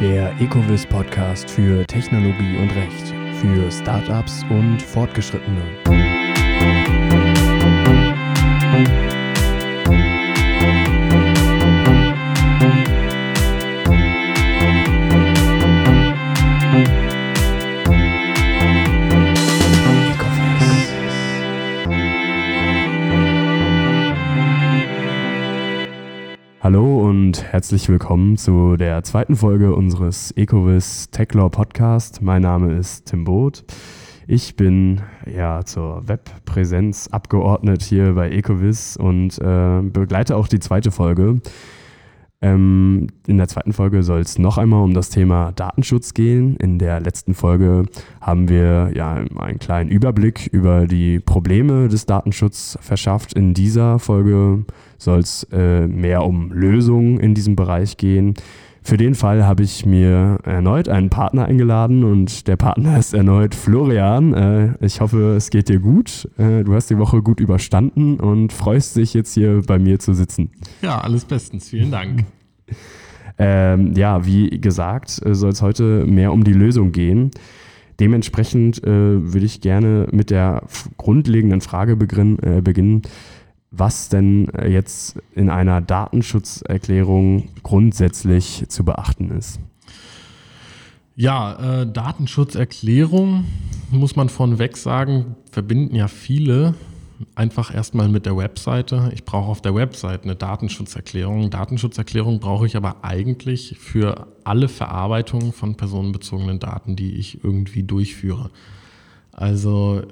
Der Ecovis Podcast für Technologie und Recht für Startups und Fortgeschrittene. Herzlich willkommen zu der zweiten Folge unseres Ecovis Techlaw Podcast. Mein Name ist Tim Both. Ich bin ja zur Webpräsenz abgeordnet hier bei Ecovis und äh, begleite auch die zweite Folge. Ähm, in der zweiten Folge soll es noch einmal um das Thema Datenschutz gehen. In der letzten Folge haben wir ja einen kleinen Überblick über die Probleme des Datenschutzes verschafft. In dieser Folge soll es äh, mehr um Lösungen in diesem Bereich gehen. Für den Fall habe ich mir erneut einen Partner eingeladen und der Partner ist erneut Florian. Äh, ich hoffe, es geht dir gut. Äh, du hast die Woche gut überstanden und freust dich jetzt hier bei mir zu sitzen. Ja, alles bestens. Vielen Dank. Ähm, ja, wie gesagt, äh, soll es heute mehr um die Lösung gehen. Dementsprechend äh, würde ich gerne mit der grundlegenden Frage beginn, äh, beginnen, was denn äh, jetzt in einer Datenschutzerklärung grundsätzlich zu beachten ist. Ja, äh, Datenschutzerklärung, muss man vorneweg sagen, verbinden ja viele einfach erstmal mit der Webseite. Ich brauche auf der Webseite eine Datenschutzerklärung. Datenschutzerklärung brauche ich aber eigentlich für alle Verarbeitungen von personenbezogenen Daten, die ich irgendwie durchführe. Also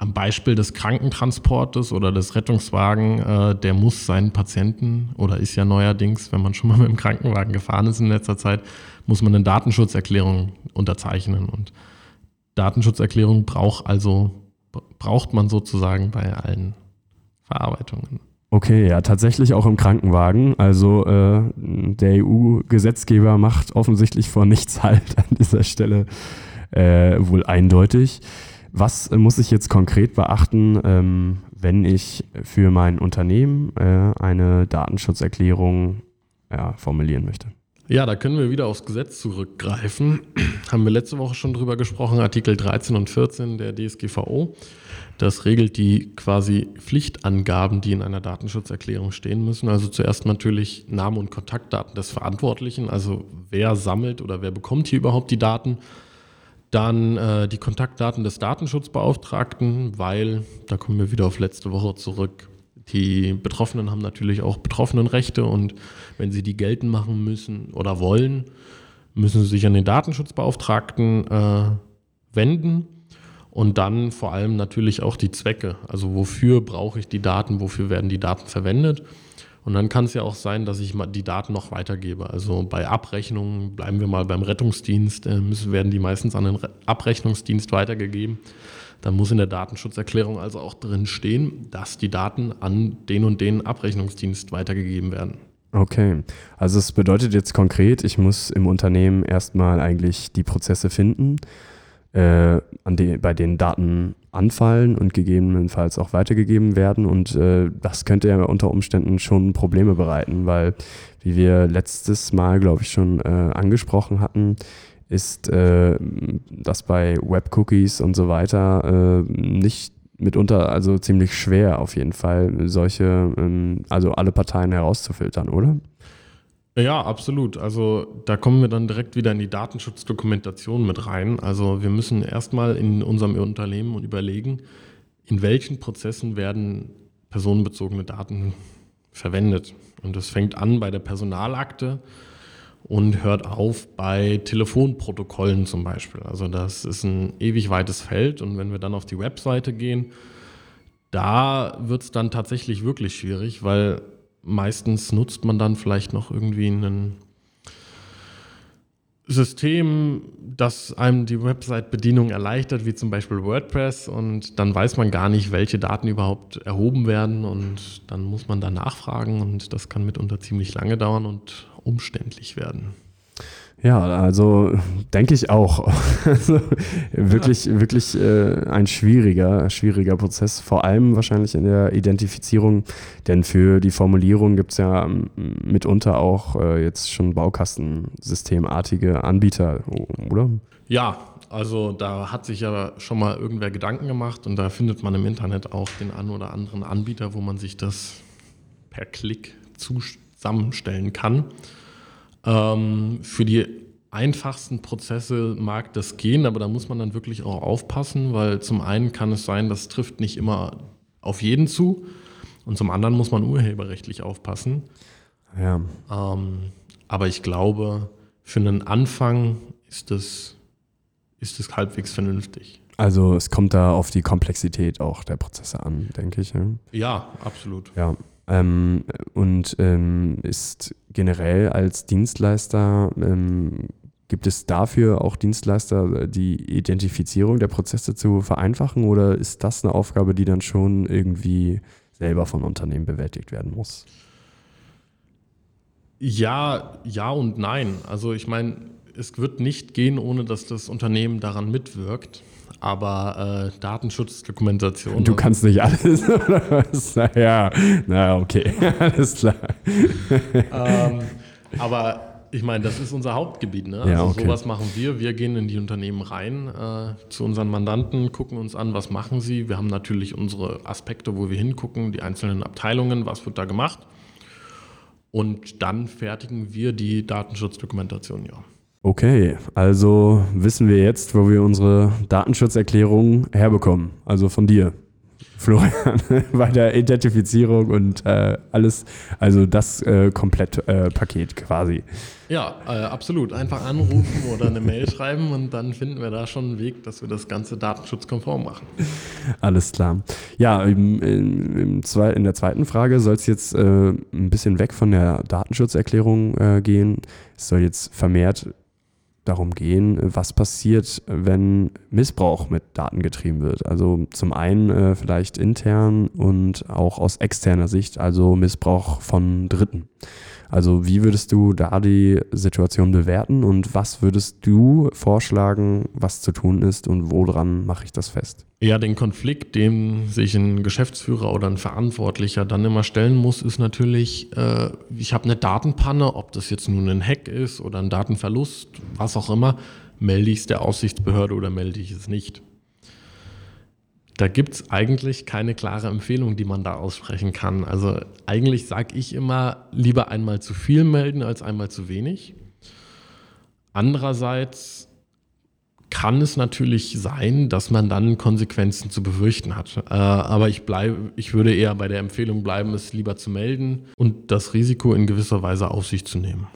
am Beispiel des Krankentransportes oder des Rettungswagen, äh, der muss seinen Patienten oder ist ja neuerdings, wenn man schon mal mit dem Krankenwagen gefahren ist in letzter Zeit, muss man eine Datenschutzerklärung unterzeichnen. Und Datenschutzerklärung braucht also braucht man sozusagen bei allen Verarbeitungen. Okay, ja, tatsächlich auch im Krankenwagen. Also äh, der EU-Gesetzgeber macht offensichtlich vor nichts halt an dieser Stelle äh, wohl eindeutig. Was muss ich jetzt konkret beachten, ähm, wenn ich für mein Unternehmen äh, eine Datenschutzerklärung formulieren möchte? Ja, da können wir wieder aufs Gesetz zurückgreifen. Haben wir letzte Woche schon drüber gesprochen, Artikel 13 und 14 der DSGVO. Das regelt die quasi Pflichtangaben, die in einer Datenschutzerklärung stehen müssen. Also zuerst natürlich Name und Kontaktdaten des Verantwortlichen, also wer sammelt oder wer bekommt hier überhaupt die Daten dann äh, die Kontaktdaten des Datenschutzbeauftragten, weil, da kommen wir wieder auf letzte Woche zurück, die Betroffenen haben natürlich auch Betroffenenrechte und wenn sie die geltend machen müssen oder wollen, müssen sie sich an den Datenschutzbeauftragten äh, wenden und dann vor allem natürlich auch die Zwecke. Also wofür brauche ich die Daten, wofür werden die Daten verwendet und dann kann es ja auch sein, dass ich die Daten noch weitergebe. Also bei Abrechnungen, bleiben wir mal beim Rettungsdienst, äh, müssen, werden die meistens an den Abrechnungsdienst weitergegeben. Dann muss in der Datenschutzerklärung also auch drin stehen, dass die Daten an den und den Abrechnungsdienst weitergegeben werden. Okay, also es bedeutet jetzt konkret, ich muss im Unternehmen erstmal eigentlich die Prozesse finden, äh, an die, bei denen Daten anfallen und gegebenenfalls auch weitergegeben werden. Und äh, das könnte ja unter Umständen schon Probleme bereiten, weil, wie wir letztes Mal, glaube ich, schon äh, angesprochen hatten, ist, äh, dass bei Webcookies und so weiter äh, nicht mitunter, also ziemlich schwer auf jeden Fall, solche, ähm, also alle Parteien herauszufiltern, oder? Ja, absolut. Also da kommen wir dann direkt wieder in die Datenschutzdokumentation mit rein. Also wir müssen erstmal in unserem Unternehmen und überlegen, in welchen Prozessen werden personenbezogene Daten verwendet. Und das fängt an bei der Personalakte und hört auf bei Telefonprotokollen zum Beispiel. Also das ist ein ewig weites Feld und wenn wir dann auf die Webseite gehen, da wird es dann tatsächlich wirklich schwierig, weil meistens nutzt man dann vielleicht noch irgendwie ein System, das einem die Website-Bedienung erleichtert, wie zum Beispiel WordPress, und dann weiß man gar nicht, welche Daten überhaupt erhoben werden. Und dann muss man da nachfragen. Und das kann mitunter ziemlich lange dauern und umständlich werden. Ja, also denke ich auch. Also, wirklich, ja. wirklich äh, ein schwieriger, schwieriger Prozess, vor allem wahrscheinlich in der Identifizierung, denn für die Formulierung gibt es ja mitunter auch äh, jetzt schon Baukastensystemartige Anbieter, oder? Ja, also da hat sich ja schon mal irgendwer Gedanken gemacht und da findet man im Internet auch den einen oder anderen Anbieter, wo man sich das per Klick zusammenstellen kann. Ähm, für die einfachsten Prozesse mag das gehen, aber da muss man dann wirklich auch aufpassen, weil zum einen kann es sein, das trifft nicht immer auf jeden zu und zum anderen muss man urheberrechtlich aufpassen. Ja. Ähm, aber ich glaube, für einen Anfang ist das, ist das halbwegs vernünftig. Also es kommt da auf die Komplexität auch der Prozesse an, denke ich. Ja, ja absolut. Ja, ähm, und ähm, ist generell als Dienstleister, ähm, gibt es dafür auch Dienstleister, die Identifizierung der Prozesse zu vereinfachen oder ist das eine Aufgabe, die dann schon irgendwie selber von Unternehmen bewältigt werden muss? Ja, ja und nein. Also ich meine, es wird nicht gehen, ohne dass das Unternehmen daran mitwirkt aber äh, Datenschutzdokumentation. Du kannst nicht alles, oder was? Naja, na okay, alles klar. ähm, aber ich meine, das ist unser Hauptgebiet. Ne? Also ja, okay. sowas machen wir. Wir gehen in die Unternehmen rein äh, zu unseren Mandanten, gucken uns an, was machen sie. Wir haben natürlich unsere Aspekte, wo wir hingucken, die einzelnen Abteilungen, was wird da gemacht. Und dann fertigen wir die Datenschutzdokumentation, ja. Okay, also wissen wir jetzt, wo wir unsere Datenschutzerklärung herbekommen. Also von dir, Florian, bei der Identifizierung und äh, alles, also das äh, Komplettpaket äh, quasi. Ja, äh, absolut. Einfach anrufen oder eine Mail schreiben und dann finden wir da schon einen Weg, dass wir das Ganze datenschutzkonform machen. Alles klar. Ja, im, im, im zwei, in der zweiten Frage soll es jetzt äh, ein bisschen weg von der Datenschutzerklärung äh, gehen. Es soll jetzt vermehrt darum gehen, was passiert, wenn Missbrauch mit Daten getrieben wird. Also zum einen äh, vielleicht intern und auch aus externer Sicht, also Missbrauch von Dritten. Also wie würdest du da die Situation bewerten und was würdest du vorschlagen, was zu tun ist und woran mache ich das fest? Ja, den Konflikt, dem sich ein Geschäftsführer oder ein Verantwortlicher dann immer stellen muss, ist natürlich, äh, ich habe eine Datenpanne, ob das jetzt nun ein Hack ist oder ein Datenverlust, was auch immer, melde ich es der Aufsichtsbehörde oder melde ich es nicht da gibt es eigentlich keine klare Empfehlung, die man da aussprechen kann. Also eigentlich sage ich immer, lieber einmal zu viel melden als einmal zu wenig. Andererseits kann es natürlich sein, dass man dann Konsequenzen zu befürchten hat. Äh, aber ich, bleibe, ich würde eher bei der Empfehlung bleiben, es lieber zu melden und das Risiko in gewisser Weise auf sich zu nehmen.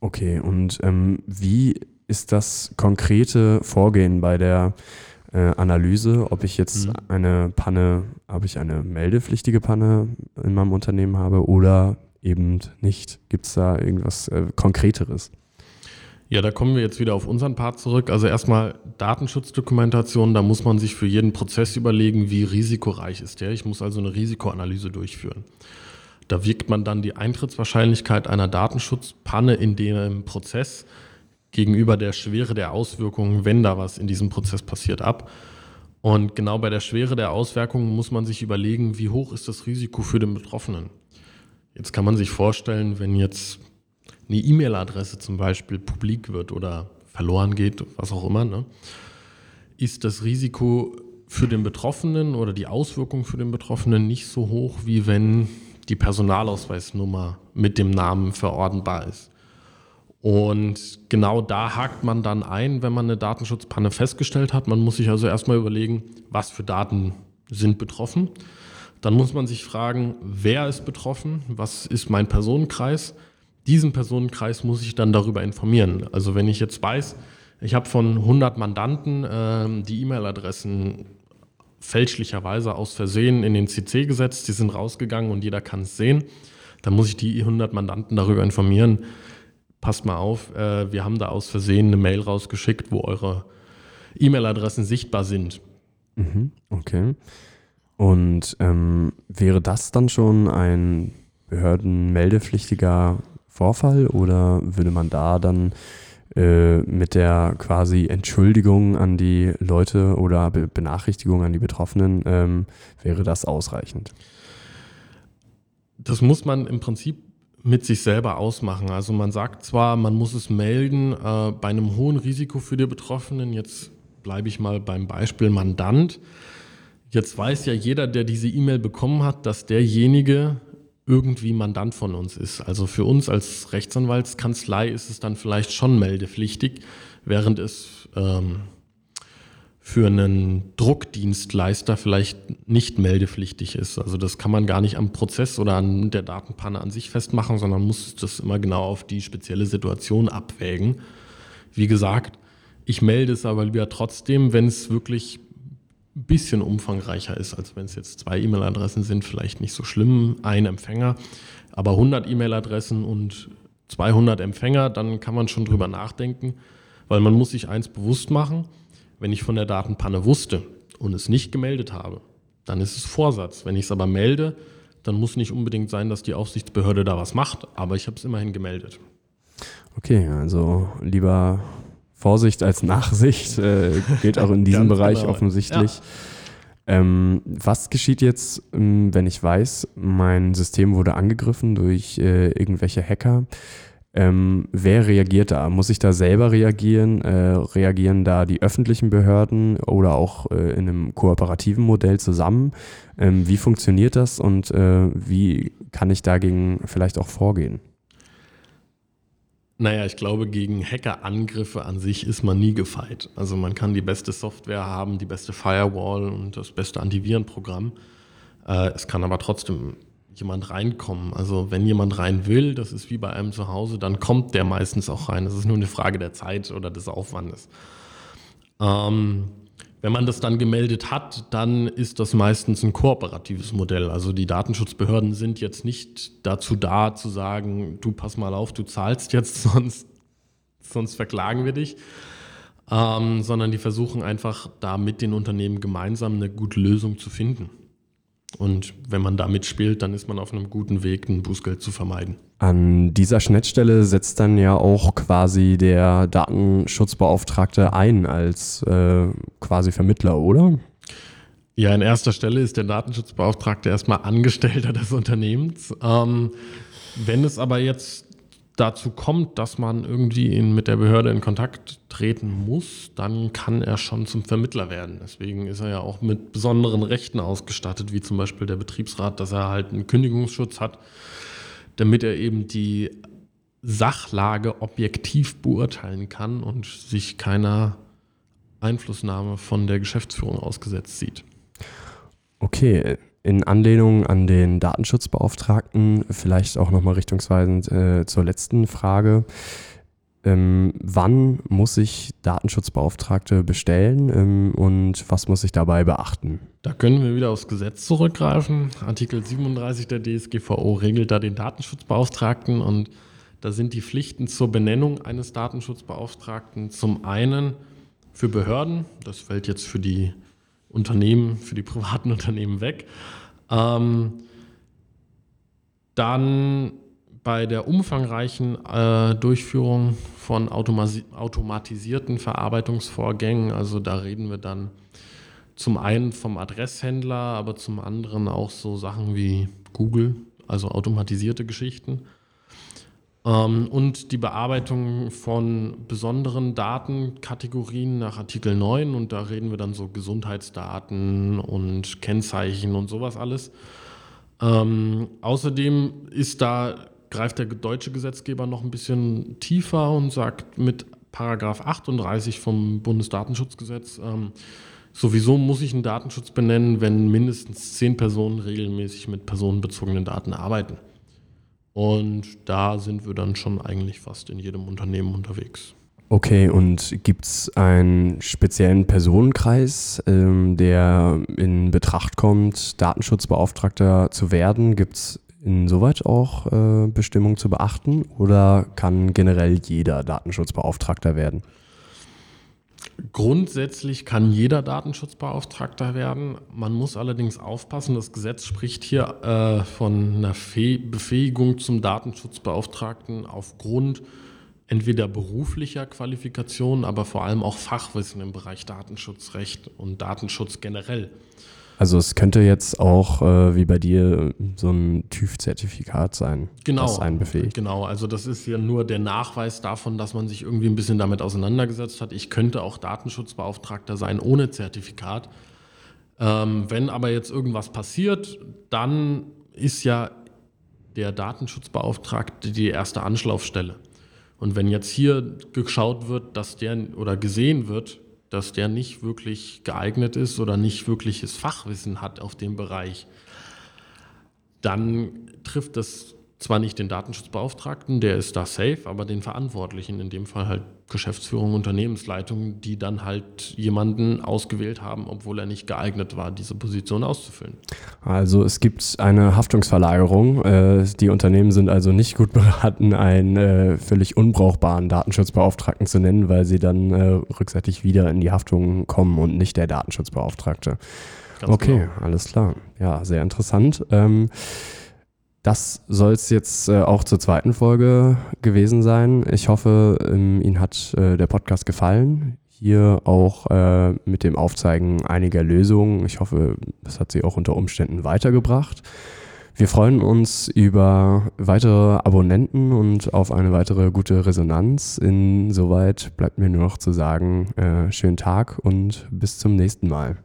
Okay, und ähm, wie ist das konkrete Vorgehen bei der äh, Analyse, ob ich jetzt mhm. eine Panne, ob ich eine meldepflichtige Panne in meinem Unternehmen habe oder eben nicht. Gibt es da irgendwas äh, Konkreteres? Ja, da kommen wir jetzt wieder auf unseren Part zurück. Also erstmal Datenschutzdokumentation, da muss man sich für jeden Prozess überlegen, wie risikoreich ist der. Ich muss also eine Risikoanalyse durchführen. Da wiegt man dann die Eintrittswahrscheinlichkeit einer Datenschutzpanne in dem Prozess gegenüber der Schwere der Auswirkungen, wenn da was in diesem Prozess passiert, ab. Und genau bei der Schwere der Auswirkungen muss man sich überlegen, wie hoch ist das Risiko für den Betroffenen. Jetzt kann man sich vorstellen, wenn jetzt eine E-Mail-Adresse zum Beispiel publik wird oder verloren geht, was auch immer, ne, ist das Risiko für den Betroffenen oder die Auswirkung für den Betroffenen nicht so hoch, wie wenn die Personalausweisnummer mit dem Namen verortenbar ist. Und genau da hakt man dann ein, wenn man eine Datenschutzpanne festgestellt hat. Man muss sich also erstmal überlegen, was für Daten sind betroffen. Dann muss man sich fragen, wer ist betroffen, was ist mein Personenkreis. Diesen Personenkreis muss ich dann darüber informieren. Also wenn ich jetzt weiß, ich habe von 100 Mandanten äh, die E-Mail-Adressen fälschlicherweise aus Versehen in den CC gesetzt, die sind rausgegangen und jeder kann es sehen, dann muss ich die 100 Mandanten darüber informieren, passt mal auf, äh, wir haben da aus Versehen eine Mail rausgeschickt, wo eure E-Mail-Adressen sichtbar sind. Mhm, okay. Und ähm, wäre das dann schon ein behördenmeldepflichtiger Vorfall oder würde man da dann äh, mit der quasi Entschuldigung an die Leute oder Be Benachrichtigung an die Betroffenen, ähm, wäre das ausreichend? Das muss man im Prinzip mit sich selber ausmachen. Also man sagt zwar, man muss es melden äh, bei einem hohen Risiko für die Betroffenen. Jetzt bleibe ich mal beim Beispiel Mandant. Jetzt weiß ja jeder, der diese E-Mail bekommen hat, dass derjenige irgendwie Mandant von uns ist. Also für uns als Rechtsanwaltskanzlei ist es dann vielleicht schon meldepflichtig, während es ähm, für einen Druckdienstleister vielleicht nicht meldepflichtig ist. Also das kann man gar nicht am Prozess oder an der Datenpanne an sich festmachen, sondern muss das immer genau auf die spezielle Situation abwägen. Wie gesagt, ich melde es aber lieber trotzdem, wenn es wirklich ein bisschen umfangreicher ist, als wenn es jetzt zwei E-Mail-Adressen sind, vielleicht nicht so schlimm, ein Empfänger, aber 100 E-Mail-Adressen und 200 Empfänger, dann kann man schon drüber nachdenken, weil man muss sich eins bewusst machen, wenn ich von der Datenpanne wusste und es nicht gemeldet habe, dann ist es Vorsatz. Wenn ich es aber melde, dann muss nicht unbedingt sein, dass die Aufsichtsbehörde da was macht, aber ich habe es immerhin gemeldet. Okay, also lieber Vorsicht als Nachsicht äh, gilt auch in diesem Bereich genau. offensichtlich. Ja. Ähm, was geschieht jetzt, ähm, wenn ich weiß, mein System wurde angegriffen durch äh, irgendwelche Hacker? Ähm, wer reagiert da? Muss ich da selber reagieren? Äh, reagieren da die öffentlichen Behörden oder auch äh, in einem kooperativen Modell zusammen? Ähm, wie funktioniert das und äh, wie kann ich dagegen vielleicht auch vorgehen? Naja, ich glaube, gegen Hackerangriffe an sich ist man nie gefeit. Also man kann die beste Software haben, die beste Firewall und das beste Antivirenprogramm. Äh, es kann aber trotzdem jemand reinkommen. Also wenn jemand rein will, das ist wie bei einem zu Hause, dann kommt der meistens auch rein. Das ist nur eine Frage der Zeit oder des Aufwandes. Ähm, wenn man das dann gemeldet hat, dann ist das meistens ein kooperatives Modell. Also die Datenschutzbehörden sind jetzt nicht dazu da zu sagen, du pass mal auf, du zahlst jetzt, sonst, sonst verklagen wir dich. Ähm, sondern die versuchen einfach da mit den Unternehmen gemeinsam eine gute Lösung zu finden. Und wenn man da mitspielt, dann ist man auf einem guten Weg, ein Bußgeld zu vermeiden. An dieser Schnittstelle setzt dann ja auch quasi der Datenschutzbeauftragte ein als äh, quasi Vermittler, oder? Ja, in erster Stelle ist der Datenschutzbeauftragte erstmal Angestellter des Unternehmens. Ähm, wenn es aber jetzt dazu kommt, dass man irgendwie in, mit der Behörde in Kontakt treten muss, dann kann er schon zum Vermittler werden. Deswegen ist er ja auch mit besonderen Rechten ausgestattet, wie zum Beispiel der Betriebsrat, dass er halt einen Kündigungsschutz hat, damit er eben die Sachlage objektiv beurteilen kann und sich keiner Einflussnahme von der Geschäftsführung ausgesetzt sieht. Okay, in Anlehnung an den Datenschutzbeauftragten, vielleicht auch nochmal richtungsweisend äh, zur letzten Frage. Ähm, wann muss ich Datenschutzbeauftragte bestellen ähm, und was muss ich dabei beachten? Da können wir wieder aufs Gesetz zurückgreifen. Artikel 37 der DSGVO regelt da den Datenschutzbeauftragten und da sind die Pflichten zur Benennung eines Datenschutzbeauftragten zum einen für Behörden, das fällt jetzt für die Unternehmen, für die privaten Unternehmen weg. Ähm, dann bei der umfangreichen äh, Durchführung von automatisierten Verarbeitungsvorgängen, also da reden wir dann zum einen vom Adresshändler, aber zum anderen auch so Sachen wie Google, also automatisierte Geschichten. Ähm, und die Bearbeitung von besonderen Datenkategorien nach Artikel 9 und da reden wir dann so Gesundheitsdaten und Kennzeichen und sowas alles. Ähm, außerdem ist da, greift der deutsche Gesetzgeber noch ein bisschen tiefer und sagt mit Paragraph 38 vom Bundesdatenschutzgesetz, ähm, sowieso muss ich einen Datenschutz benennen, wenn mindestens zehn Personen regelmäßig mit personenbezogenen Daten arbeiten. Und da sind wir dann schon eigentlich fast in jedem Unternehmen unterwegs. Okay, und gibt es einen speziellen Personenkreis, ähm, der in Betracht kommt, Datenschutzbeauftragter zu werden? Gibt es insoweit auch äh, Bestimmungen zu beachten oder kann generell jeder Datenschutzbeauftragter werden? Grundsätzlich kann jeder Datenschutzbeauftragter werden. Man muss allerdings aufpassen, das Gesetz spricht hier äh, von einer Fe Befähigung zum Datenschutzbeauftragten aufgrund entweder beruflicher Qualifikation, aber vor allem auch Fachwissen im Bereich Datenschutzrecht und Datenschutz generell. Also es könnte jetzt auch äh, wie bei dir so ein TÜV-Zertifikat sein, genau, das einen befähigt. Genau, also das ist ja nur der Nachweis davon, dass man sich irgendwie ein bisschen damit auseinandergesetzt hat. Ich könnte auch Datenschutzbeauftragter sein ohne Zertifikat. Ähm, wenn aber jetzt irgendwas passiert, dann ist ja der Datenschutzbeauftragte die erste Anschlaufstelle. Und wenn jetzt hier geschaut wird, dass der oder gesehen wird, dass der nicht wirklich geeignet ist oder nicht wirkliches Fachwissen hat auf dem Bereich, dann trifft das zwar nicht den Datenschutzbeauftragten, der ist da safe, aber den Verantwortlichen, in dem Fall halt Geschäftsführung, Unternehmensleitung, die dann halt jemanden ausgewählt haben, obwohl er nicht geeignet war, diese Position auszufüllen. Also es gibt eine Haftungsverlagerung. Äh, die Unternehmen sind also nicht gut beraten, einen äh, völlig unbrauchbaren Datenschutzbeauftragten zu nennen, weil sie dann äh, rückseitig wieder in die Haftung kommen und nicht der Datenschutzbeauftragte. Ganz okay, genau. alles klar. Ja, sehr interessant. Ähm, das soll es jetzt äh, auch zur zweiten Folge gewesen sein. Ich hoffe, ähm, Ihnen hat äh, der Podcast gefallen. Hier auch äh, mit dem Aufzeigen einiger Lösungen. Ich hoffe, das hat Sie auch unter Umständen weitergebracht. Wir freuen uns über weitere Abonnenten und auf eine weitere gute Resonanz. Insoweit bleibt mir nur noch zu sagen, äh, schönen Tag und bis zum nächsten Mal.